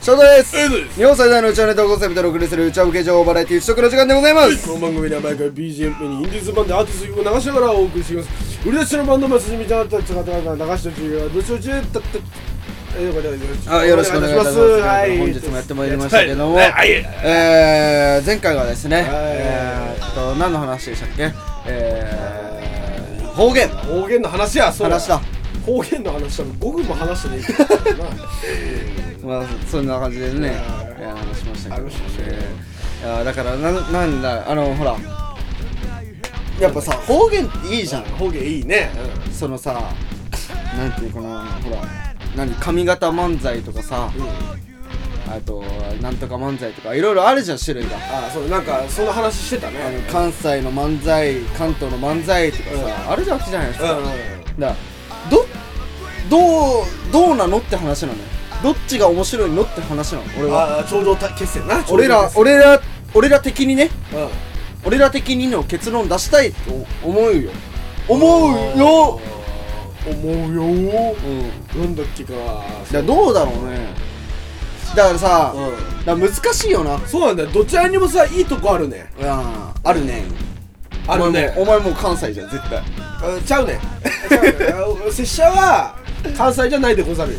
翔太です。エイドです。日本最大のうちわネタをコンセプトでお送りするうちわ向け情報バラエティ不食の時間でございます。この番組では毎回 BGM にインディーズバンドアーティスト曲を流しながらお送りしています売り出しのバンドマスみたいなたちが流してほしいがどっちどっちたったえよろしくお願いします。あよろしくお願いします。はい。本日もやってまいりましたけども。はい。はい。えー、前回はですね、はい。えーっと何の話でしたっけ？えー、方言。方言の話やそう話だ。方言の話だ。5分も話してねえまあそんな感じでね。はいいや話しましたけど。ね。いやだからななんだあのほら。やっぱさ方言っていいじゃん。方言いいね。そのさなんていうかなほら。何髪型漫才とかさ。うん、うんあとなんとか漫才とかいろいろあるじゃん種類が。あそうなんかその話してたね。あの関西の漫才関東の漫才とかさ、あるじゃんじゃないですか、うんうん。だからどどうどうなのって話なのよどっちが面白いのって話なの？俺は。ああ頂上決戦な。俺ら俺ら俺ら的にね。うん。俺ら的にの結論出したいと思うよ。思うよ。思うよ。うん。なんだっけか。だどうだろうね。だからさ、うだから難しいよな。そうなんだよ。どちらにもさいいとこあるね。いやあるね。あるね。お前もお前もう関西じゃん絶対。あちゃうね ちゃうね。あ拙者は関西じゃないでござるよ。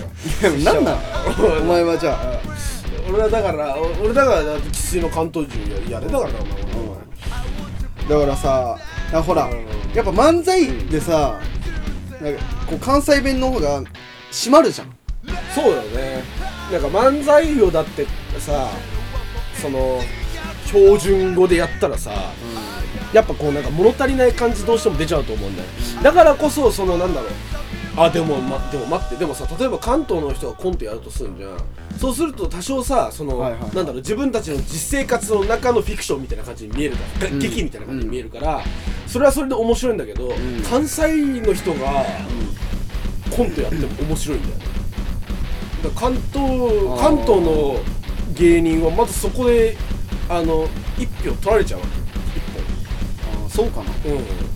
いやなんなの お前はじゃあ。あ俺はだからお俺だから生粋の関東人やれだからなお前。だからさあほらうん。やっぱ漫才でさなんかこう関西弁の方が締まるじゃん。そうだよね。なんか漫才をだってさその標準語でやったらさ、やっぱこうなんか物足りない感じどうしても出ちゃうと思うんだよ。だからこそそのなんだろうあでも、ま、でも待ってでもさ例えば関東の人がコントやるとするんじゃん。そうすると多少さその、はいはいなんだろう自分たちの実生活の中のフィクションみたいな感じに見えるから、うん。劇みたいな感じに見えるから、それはそれで面白いんだけど、ん。関西の人がコントやっても面白いんだよ。ねだ関東ー。関東の芸人はまずそこであの一票取られちゃうわあそうかな。けうん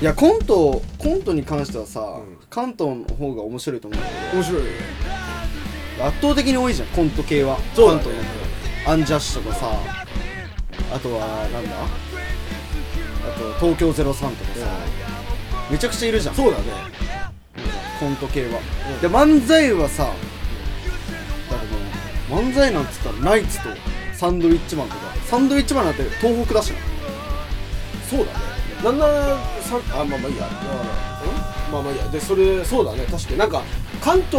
いやコントコントに関してはさ、ん。関東の方が面白いと思う。んだけ面白いよ。ねど圧倒的に多いじゃんコント系は。そうだね。関東のアンジャッシュとかさあとはなんだ？あと東京03とかさ、めちゃくちゃいるじゃん。そうだね。コント系は、うん。で漫才はさだけど漫才なんつったらナイツとサンドウィッチマンとか。サンドウィッチマンなんて東北だしな。そうだねなんならさあまあまあいいや。うん？まあまあいいや。でそれそうだね。確かに。なんか関東の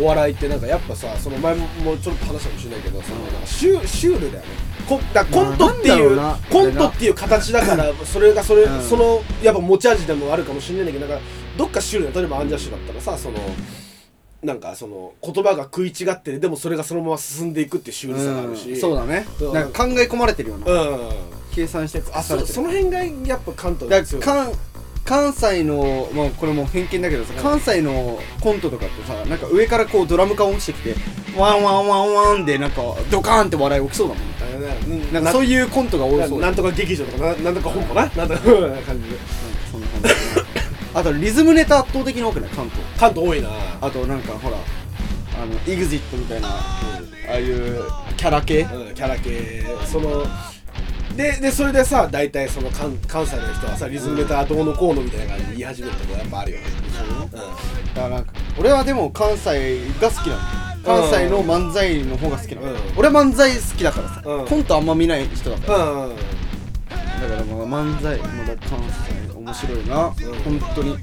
お笑いってなんかやっぱさその前もちょっと話したかもしれないけどそのなんかシュシュールだよね。こだからコントっていう、まあコントっていう形だからそれがそれ、うん。そのやっぱ持ち味でもあるかもしれないんだけどなんかどっかシュールな例えばアンジャッシュだったらさそのなんかその言葉が食い違ってるでもそれがそのまま進んでいくっていうシュールさがあるし、うんそうだね。うん。なんか考え込まれてるような、うん。計算してあそその辺がやっぱ関東だから関関西のまあこれもう偏見だけどさ、うん。関西のコントとかってさなんか上からこうドラム缶落ちてきてワンワンワンワンでなんかドカーンって笑い起きそうだもん。ねあれねなんかそういうコントが多なそうなんとか劇場とかななんとか本舗な。なんとかな感じだねあとリズムネタ圧倒的に多くない？関東。関東多いな。あとなんかほらあの EXIT みたいなああいうキャラ系？うんキャラ系。そのででそれでさ大体その関関西の人はさリズムネタどうのこうのみたいな感じで言い始めるとこやっぱあるよね。だからなんか俺はでも関西が好きなの関西の漫才の方が好きなの、うん。俺漫才好きだからさ、うん。コントあんま見ない人だから。うん。うんだからまあ漫才まだ関西面白いな、うん本当に。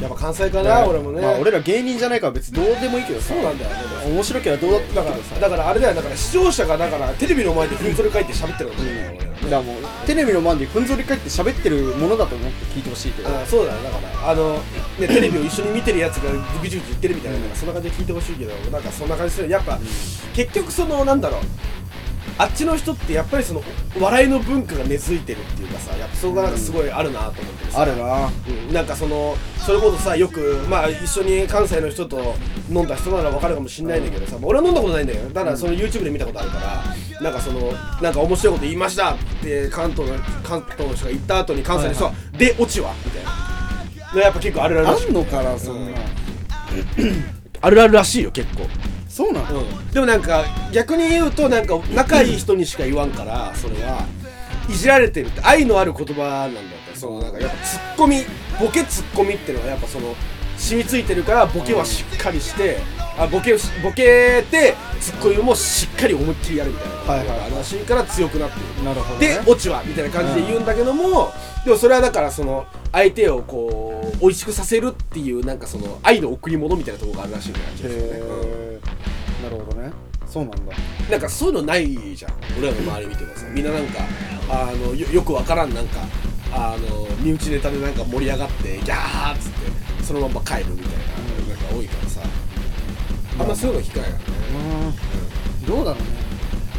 やっぱ関西かな俺もね。まあ俺ら芸人じゃないから別にどうでもいいけどさ。そうなんだよね。面白ければどうだって。だからだからあれだよだから視聴者がだからテレビの前でふんぞり返って喋ってることだよ俺らだからもうテレビの前でふんぞり返って喋ってるものだと思って聞いてほしいけど。あそうだよ。だからあの、ね、テレビを一緒に見てるやつがぐじぐじ言ってるみたいな、なんかそんな感じで聞いてほしいけどなんかそんな感じする。やっぱ、結局そのなんだろうあっちの人ってやっぱりそのお笑いの文化が根付いてるっていうかさやっぱそこがなんかすごいあるなと思ってさ。あるな。うん、なんかそのそれこそさよくまあ一緒に関西の人と飲んだ人なら分かるかもしれないんだけどさ、俺は飲んだことないんだよ。だからその YouTube で見たことあるからなんかそのなんか面白いこと言いましたって関東の関東の人が言った後に関西の人は「でオチは?」みたいな。のやっぱ結構あるあるらしい。あんのかなそんな。あるあるらしいよ結構そうなの、うん、でもなんか逆に言うとなんか仲いい人にしか言わんからそれはいじられてるって。愛のある言葉なんだってそのなんかやっぱツッコミボケツッコミっていうのはやっぱその染みついてるからボケはしっかりして、あボケボケてツッコミもしっかり思いっきりやるみたいな、はいはい。はい話から強くなってる。なるほど、ね、でオチはみたいな感じで言うんだけども、でもそれはだからその相手をこう美味しくさせるっていうなんかその愛の贈り物みたいなところがあるらしいんだよねなるほどね。そうなんだ。なんかそういうのないじゃん。俺らの周り見てもさ。みんななんかあのよよくわからんなんかあの身内ネタでなんか盛り上がってギャーっつってそのまま帰るみたいななんか多いからさ。あんまそういうの控えない。ねうんどうだろうね。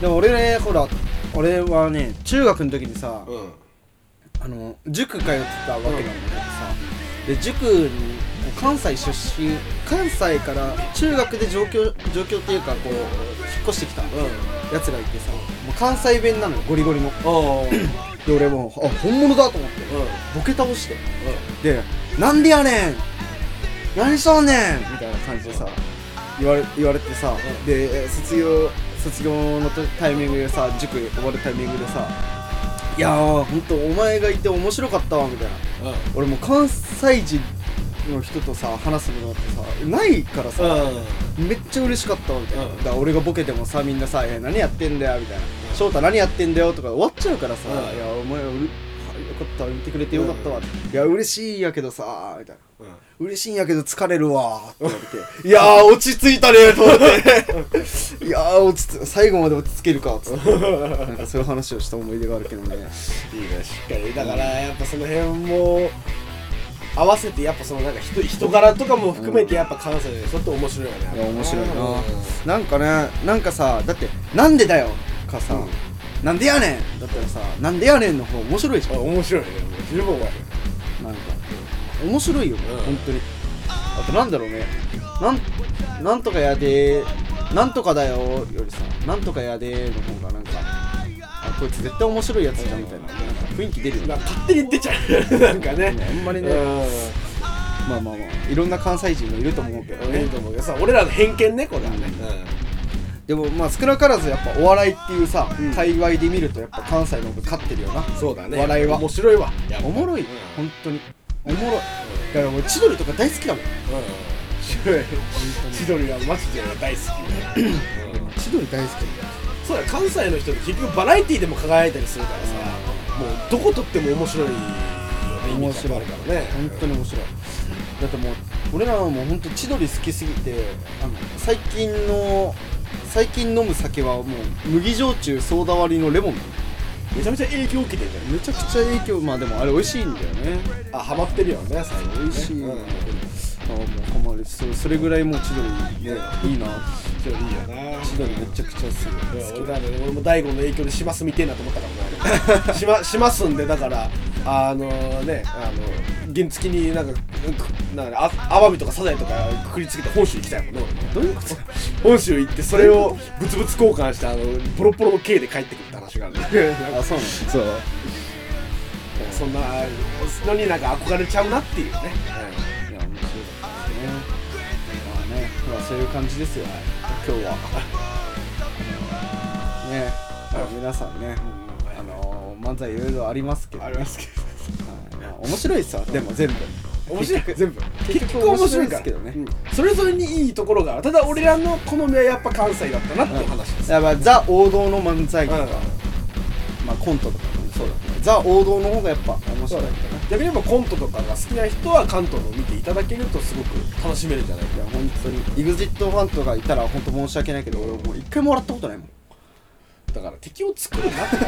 でも俺ねほら俺はね中学の時にさ、うん。あの塾通ってたわけなんだけどさ、で塾に関西出身関西から中学で上京上京っていうかこう引っ越してきたやつがいてさもう関西弁なのよゴリゴリの。うん で俺もあ本物だと思って。ボケ倒して。で「なんでやねん。何しとんねん!」みたいな感じでさ言われ言われてさ、で卒業卒業のとタイミングでさ塾終わるタイミングでさ「いやーほんとお前がいて面白かったわ」みたいな。俺もう関西人の人とさ話すのってさないからさ、めっちゃ嬉しかったわみたいな、うん。だから俺がボケてもさみんなさ「え何やってんだよ」みたいな「翔太何やってんだよ」とか終わっちゃうからさ「うん。いやお前はうるよかった見てくれてよかったわ」いや嬉しいんやけどさ」みたいな「嬉しいんやけど疲れるわ」って。言われて「いやー落ち着いたね」と思って「いやー落ち着最後まで落ち着けるか」っつって。なんかそういう話をした思い出があるけどね。いいねしっかり。だからやっぱその辺も合わせてやっぱそのなんか人人柄とかも含めてやっぱ関西でちょっと面白いよね。いや面白いな。うん。なんかねなんかさだって「なんでだよ」かさ、うん。なんでやねん」だったらさ「なんでやねん」の方面白いじゃあん面白いね。十分面白い。なんか面白いよね、うん。本当に。あとなんだろうね。なんなんとかやでなんとかだよよりさなんとかやでの方こいつ絶対面白いやつじゃんみたいななんか雰囲気出るよね。なんか勝手に出ちゃう。なんかね。あんまりね。うん。まあまあまあ。いろんな関西人もいると思うけどね。いいと思うけどさ俺らの偏見ねこれはね。でもまあ少なからずやっぱお笑いっていうさ、うん。界隈で見るとやっぱ関西の方が勝ってるよな。そうだね。笑いは。面白いわ。やっぱ。おもろい、うん。本当に。おもろい。だから俺千鳥とか大好きだもん。うん。千鳥はマジで大好き。う ん千鳥大好きそうだ関西の人って結局バラエティーでも輝いたりするからさもうどこ撮っても面白いよね面白い。からね。本当に面白い。だってもう俺らはもう本当千鳥好きすぎてあの最近の最近飲む酒はもう麦焼酎ソーダ割りのレモン。めちゃめちゃ影響受けてるじゃん。めちゃくちゃ影響まあでもあれ美味しいんだよね。あハマってるよね最近ね美味しい、うん。あもうハマる。そそれぐらいもう千鳥ねいいな千鳥いいよな千鳥めちゃくちゃ好きいや俺だね俺も大悟の影響でしますみてえなと思ったからなしましますんでだからあのねあの原付になんかなんかあアワビとかサザエとかくくりつけて本州行きたいもんねどういうこと本州行ってそれをブツブツ交換してあのポロポロの刑で帰ってくるって話があるんであそうなのそうそんなのになんか憧れちゃうなっていうね、いや面白かったですね。まあねまあそういう感じですよ。はい。今日は。ねまあ皆さんねあの漫才いろいろありますけど、ね、ありますけどはい。まあ面白いっすわでも全部。面白い。全部。結局面白いですけどねうん。それぞれにいいところがある。ただ俺らの好みはやっぱ関西だったなっていう話です、やっぱザ王道の漫才とか、うん。まあコントとかもそうだけどザ王道の方がやっぱ面白い逆に言えばコントとかが好きな人は関東の見ていただけるとすごく楽しめるんじゃないかいや本当に EXIT ファンとかいたら本当申し訳ないけど俺もう一回もらったことないもん。だから敵を作るなって。敵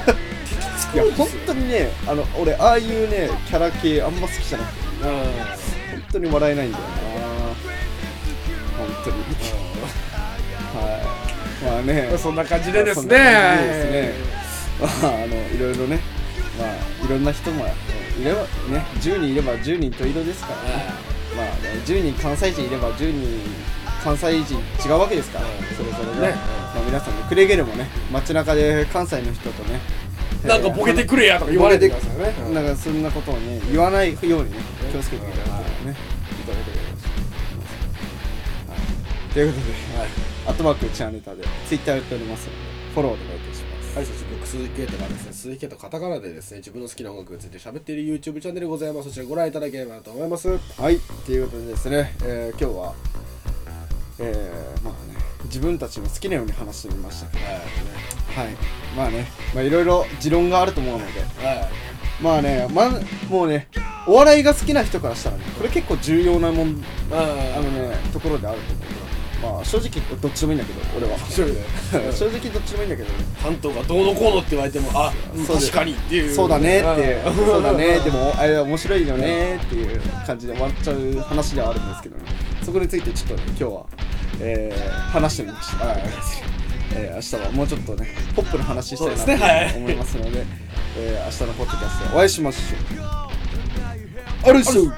作いや本当にねあの俺ああいうねキャラ系あんま好きじゃなくてうん本当に笑えないんだよな。本当に。はい。まあね。うんそんな感じでですね。ですね。まああのいろいろね。まあいろんな人もいればね10人いれば10人と色ですからね。まあ10人関西人いれば10人関西人違うわけですから、うんそれぞれねね。まあ、皆さんもくれぐれもね街中で関西の人とねなんかボケてくれやとか言われてくださいね。うん。なんかそんなことをね言わないようにね気をつけていただければね。いただければと思い。ます、はい、ということで、はい。アットマークチャンネタでツイッターやっておりますのでフォローお願いいたしますはい、そして僕、鈴木啓太がですね、鈴木啓太カタカナでですね、自分の好きな音楽について喋っている YouTube チャンネルございます。そちらご覧いただければなと思います。はい。はいということでですね、えー今日はえー、まあね自分たちの好きなように話してみましたけどはいまあねまあいろいろ持論があると思うのではい。まあね、まもうねお笑いが好きな人からしたらねこれ結構重要なもんああのねところであると思うまあ正直どっちでもいいんだけど俺は。正直どっちでもいいんだけどね。担当がどうのこうのって言われても、あ、確かにっていう。そうだねってう。ん。そうだね。でもあれ面白いよねっていう感じで終わっちゃう話ではあるんですけどね。そこについてちょっとね今日は、えー話してみました、はい。えー明日はもうちょっとねポップな話したいなとね。はい。思いますのでえー明日のポッドキャストでお会いしましょう。あるっしょ